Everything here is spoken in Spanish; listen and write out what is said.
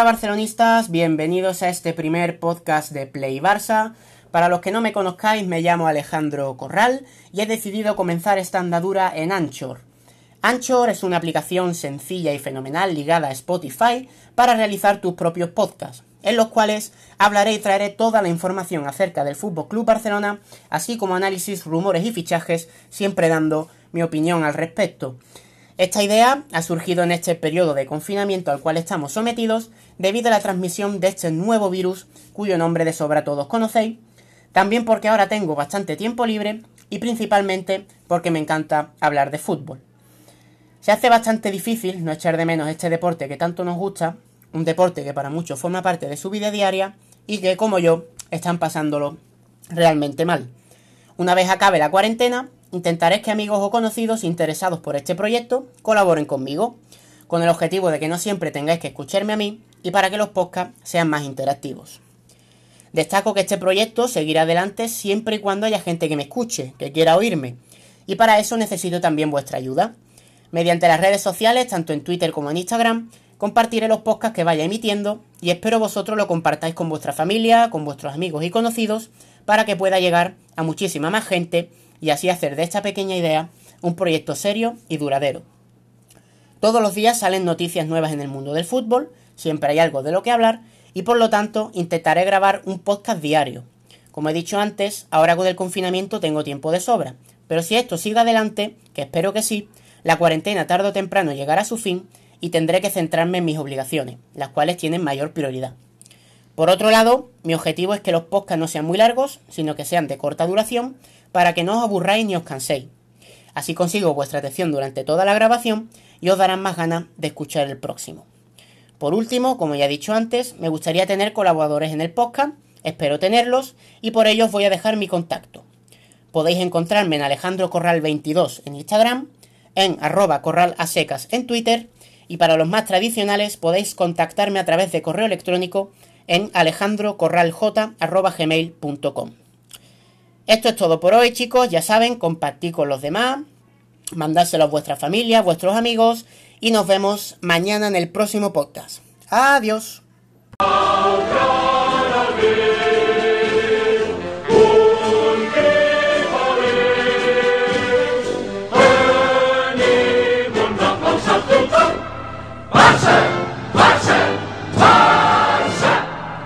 Hola barcelonistas, bienvenidos a este primer podcast de Play Barça. Para los que no me conozcáis, me llamo Alejandro Corral y he decidido comenzar esta andadura en Anchor. Anchor es una aplicación sencilla y fenomenal ligada a Spotify para realizar tus propios podcasts, en los cuales hablaré y traeré toda la información acerca del Fútbol Club Barcelona, así como análisis, rumores y fichajes, siempre dando mi opinión al respecto. Esta idea ha surgido en este periodo de confinamiento al cual estamos sometidos debido a la transmisión de este nuevo virus cuyo nombre de sobra todos conocéis, también porque ahora tengo bastante tiempo libre y principalmente porque me encanta hablar de fútbol. Se hace bastante difícil no echar de menos este deporte que tanto nos gusta, un deporte que para muchos forma parte de su vida diaria y que, como yo, están pasándolo realmente mal. Una vez acabe la cuarentena, intentaré que amigos o conocidos interesados por este proyecto colaboren conmigo, con el objetivo de que no siempre tengáis que escucharme a mí y para que los podcasts sean más interactivos. Destaco que este proyecto seguirá adelante siempre y cuando haya gente que me escuche, que quiera oírme, y para eso necesito también vuestra ayuda. Mediante las redes sociales, tanto en Twitter como en Instagram, compartiré los podcasts que vaya emitiendo y espero vosotros lo compartáis con vuestra familia, con vuestros amigos y conocidos, para que pueda llegar a muchísima más gente y así hacer de esta pequeña idea un proyecto serio y duradero. Todos los días salen noticias nuevas en el mundo del fútbol, siempre hay algo de lo que hablar y por lo tanto intentaré grabar un podcast diario. Como he dicho antes, ahora con el confinamiento tengo tiempo de sobra, pero si esto sigue adelante, que espero que sí, la cuarentena tarde o temprano llegará a su fin y tendré que centrarme en mis obligaciones, las cuales tienen mayor prioridad. Por otro lado, mi objetivo es que los podcasts no sean muy largos, sino que sean de corta duración, para que no os aburráis ni os canséis. Así consigo vuestra atención durante toda la grabación y os darán más ganas de escuchar el próximo. Por último, como ya he dicho antes, me gustaría tener colaboradores en el podcast, espero tenerlos y por ello os voy a dejar mi contacto. Podéis encontrarme en Alejandro Corral 22 en Instagram, en arroba corral a secas en Twitter y para los más tradicionales podéis contactarme a través de correo electrónico en alejandrocorralj.gmail.com. Esto es todo por hoy, chicos. Ya saben, compartid con los demás, mandárselo a vuestra familia, a vuestros amigos y nos vemos mañana en el próximo podcast. Adiós.